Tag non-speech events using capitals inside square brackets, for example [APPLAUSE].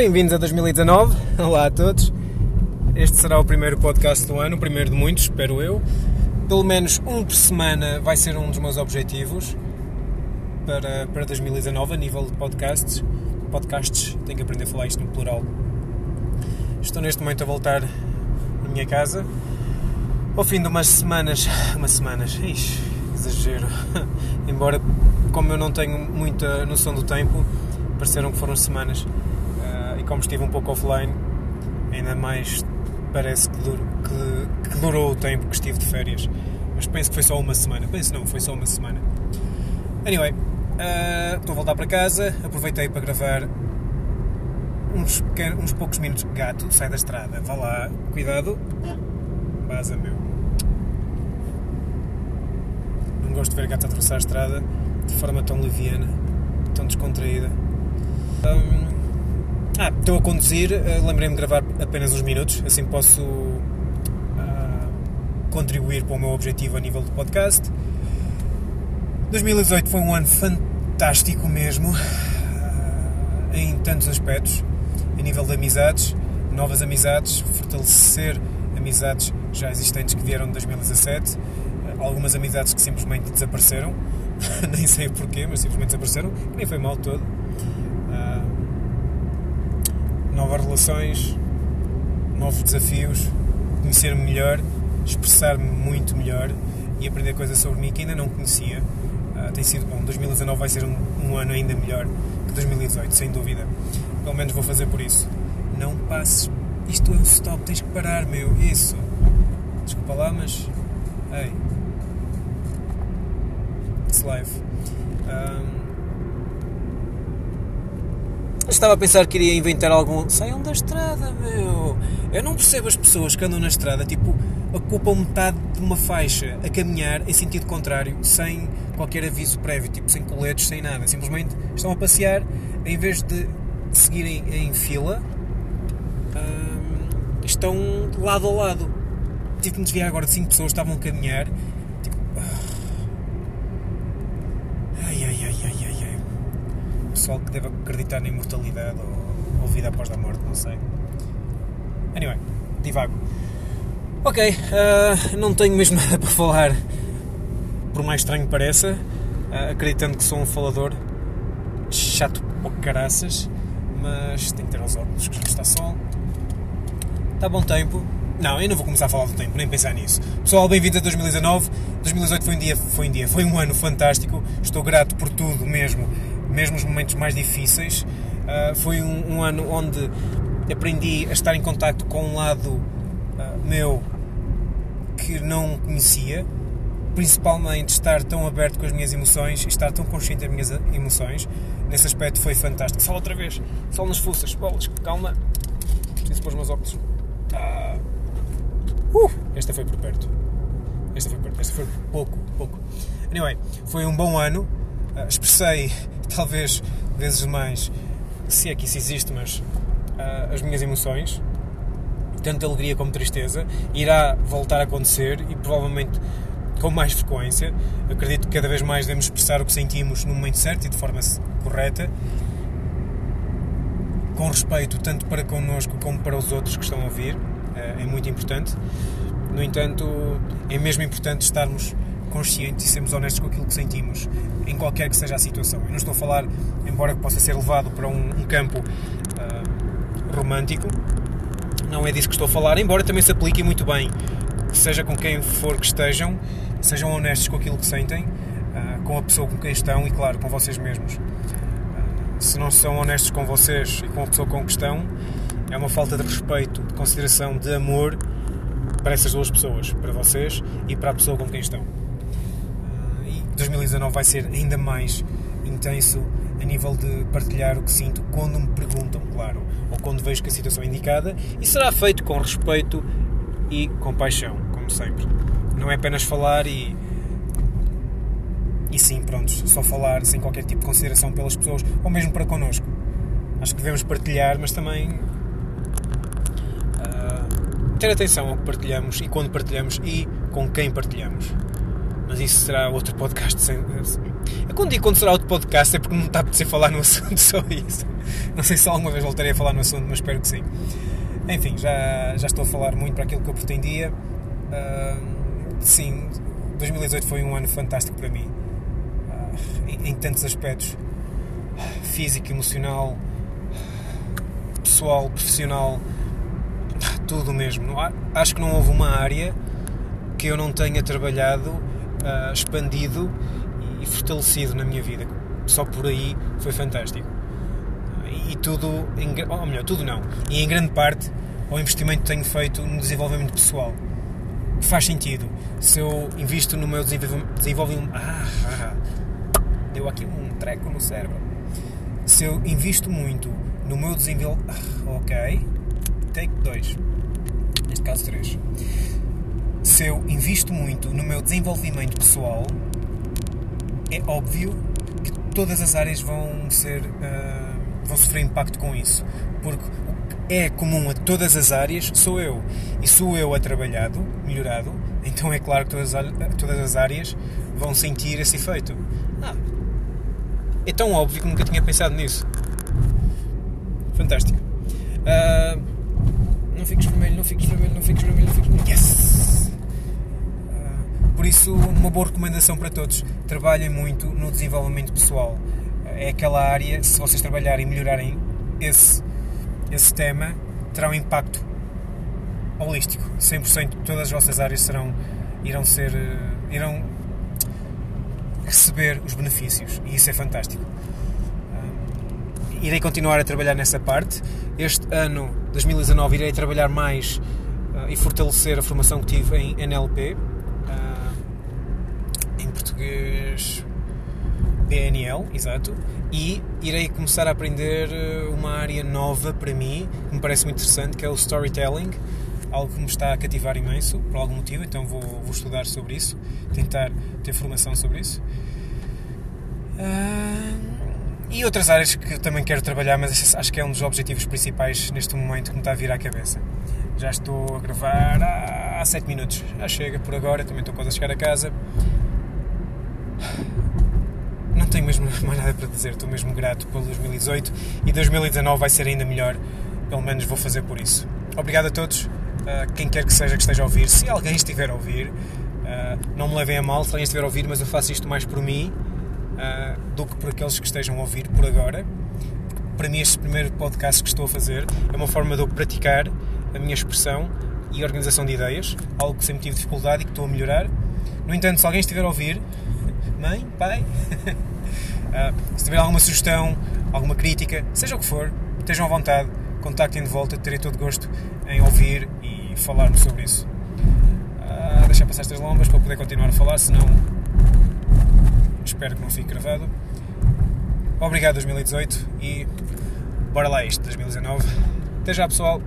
Bem-vindos a 2019. Olá a todos. Este será o primeiro podcast do ano, o primeiro de muitos, espero eu. Pelo menos um por semana vai ser um dos meus objetivos para, para 2019 a nível de podcasts. Podcasts, tenho que aprender a falar isto no plural. Estou neste momento a voltar à minha casa. Ao fim de umas semanas. Umas semanas. Ixi, exagero. [LAUGHS] Embora, como eu não tenho muita noção do tempo, pareceram que foram semanas. Uh, e como estive um pouco offline, ainda mais parece que, dur que, que, durou o tempo que estive de férias. Mas penso que foi só uma semana. Penso não, foi só uma semana. Anyway, uh, estou a voltar para casa. Aproveitei para gravar uns, uns poucos minutos. Gato, sai da estrada. Vá lá, cuidado. Baza, meu. Não gosto de ver gatos atravessar a estrada de forma tão leviana, tão descontraída. Um, ah, estou a conduzir, uh, lembrei-me de gravar apenas uns minutos, assim posso uh, contribuir para o meu objetivo a nível do podcast. 2018 foi um ano fantástico mesmo, uh, em tantos aspectos, a nível de amizades, novas amizades, fortalecer amizades já existentes que vieram de 2017, algumas amizades que simplesmente desapareceram, [LAUGHS] nem sei porquê, mas simplesmente desapareceram, nem foi mal todo novas relações, novos desafios, conhecer-me melhor, expressar-me muito melhor e aprender coisas sobre mim que ainda não conhecia. Uh, tem sido bom. 2019 vai ser um, um, ano ainda melhor que 2018, sem dúvida. Pelo menos vou fazer por isso. Não passes. Isto é um stop, tens que parar, meu. Isso. Desculpa lá, mas. Ei. It's life. Um, estava a pensar que iria inventar algum. Saiam da estrada, meu! Eu não percebo as pessoas que andam na estrada, tipo, ocupam metade de uma faixa a caminhar em sentido contrário, sem qualquer aviso prévio, tipo, sem coletes, sem nada. Simplesmente estão a passear, em vez de seguirem em fila, hum, estão lado a lado. Tive que me desviar agora de 5 pessoas estavam a caminhar. Pessoal que deve acreditar na imortalidade ou, ou vida após a morte, não sei. Anyway, divago. Ok, uh, não tenho mesmo [LAUGHS] nada para falar, por mais estranho que pareça, uh, acreditando que sou um falador chato por caraças, mas tenho que ter os óculos que já está sol. Está bom tempo. Não, eu não vou começar a falar do tempo, nem pensar nisso. Pessoal, bem-vindos a 2019. 2018 foi um dia, foi um dia, foi um ano fantástico. Estou grato por tudo mesmo mesmo os momentos mais difíceis. Uh, foi um, um, ano onde aprendi a estar em contato com um lado uh, meu que não conhecia, principalmente estar tão aberto com as minhas emoções estar tão consciente das minhas emoções. Nesse aspecto foi fantástico. Fala outra vez, sol nas fuças, bolas, calma. Preciso pôr os meus óculos. Ah. Uh, esta foi por perto. Esta foi, por, esta foi pouco, pouco. Anyway, foi um bom ano. Uh, expressei talvez vezes mais, se é que isso existe, mas uh, as minhas emoções, tanto alegria como tristeza, irá voltar a acontecer e provavelmente com mais frequência. Acredito que cada vez mais devemos expressar o que sentimos no momento certo e de forma correta, com respeito tanto para connosco como para os outros que estão a ouvir, é muito importante. No entanto, é mesmo importante estarmos conscientes e sermos honestos com aquilo que sentimos, em qualquer que seja a situação. Eu não estou a falar, embora possa ser levado para um, um campo uh, romântico, não é disso que estou a falar, embora também se aplique muito bem, seja com quem for que estejam, sejam honestos com aquilo que sentem, uh, com a pessoa com quem estão e, claro, com vocês mesmos. Uh, se não são honestos com vocês e com a pessoa com que estão, é uma falta de respeito, de consideração, de amor para essas duas pessoas, para vocês e para a pessoa com quem estão. 2019 vai ser ainda mais intenso a nível de partilhar o que sinto quando me perguntam, claro, ou quando vejo que a situação é indicada, e será feito com respeito e compaixão, como sempre. Não é apenas falar e. E sim, pronto, só falar sem qualquer tipo de consideração pelas pessoas, ou mesmo para connosco. Acho que devemos partilhar, mas também. Uh, ter atenção ao que partilhamos e quando partilhamos e com quem partilhamos mas isso será outro podcast sem, Eu quando digo quando será outro podcast é porque não está a apetecer falar no [LAUGHS] assunto, só isso. Não sei se alguma vez voltarei a falar no assunto, mas espero que sim. Enfim, já, já estou a falar muito para aquilo que eu pretendia. Uh, sim, 2018 foi um ano fantástico para mim. Uh, em, em tantos aspectos. Físico, emocional, pessoal, profissional, tudo mesmo. Acho que não houve uma área que eu não tenha trabalhado, uh, expandido e fortalecido na minha vida. Só por aí foi fantástico. E tudo, em, ou melhor, tudo não. E em grande parte ao investimento que tenho feito no desenvolvimento pessoal. Faz sentido. Se eu invisto no meu desenvolvimento. Ah, ah, deu aqui um treco no cérebro. Se eu invisto muito no meu desenvolvimento. Ah, ok. Take 2. Neste caso 3. Se eu invisto muito no meu desenvolvimento pessoal, é óbvio que todas as áreas vão ser. Uh, vão sofrer impacto com isso. Porque é comum a todas as áreas sou eu. E sou eu a trabalhado, melhorado, então é claro que todas, todas as áreas vão sentir esse efeito. Ah, é tão óbvio que nunca tinha pensado nisso. Fantástico. Uh, não fiques vermelho, não fiques vermelho, não fiques vermelho, não fiques vermelho. Yes! Por isso, uma boa recomendação para todos: trabalhem muito no desenvolvimento pessoal. É aquela área, se vocês trabalharem e melhorarem esse esse tema terá um impacto holístico. 100% todas as vossas áreas serão, irão ser, eh, irão receber os benefícios e isso é fantástico. irei continuar a trabalhar nessa parte. Este ano, 2019, irei trabalhar mais uh, e fortalecer a formação que tive em NLP, português PNL, exato, e irei começar a aprender eh, uma área nova para mim, que me parece muito interessante, que é o storytelling, algo que me está a cativar imenso, por algum motivo, então vou, vou estudar sobre isso, tentar ter formação sobre isso. Uh, e outras áreas que também quero trabalhar, mas acho que é um dos objetivos principais neste momento que me está a vir à cabeça. Já estou a gravar há 7 minutos, já chega por agora, também estou quase a chegar a casa não tenho mesmo [LAUGHS] mais nada para dizer, estou mesmo grato pelo 2018 e 2019 vai ser ainda melhor, pelo menos vou fazer por isso. Obrigado a todos, uh, quem quer que seja que esteja a ouvir, se alguém estiver a ouvir, uh, não me levem a mal se alguém estiver a ouvir, mas eu faço isto mais por mim uh, do que por aqueles que estejam a ouvir por agora. Para mim, este primeiro podcast que estou a fazer é uma forma de eu praticar a minha expressão e organização de ideias, algo que sempre tive dificuldade e que estou a melhorar. No entanto, se alguém estiver a ouvir, mãe, pai, Uh, [LAUGHS] se tiver alguma sugestão, alguma crítica, seja o que for, estejam à vontade, contactem de volta, terei todo gosto em ouvir e falarmos sobre isso. Uh, deixar passar estas lombas para poder continuar a falar, senão espero que não fique gravado. Obrigado 2018 e bora lá isto, 2019. Até já pessoal!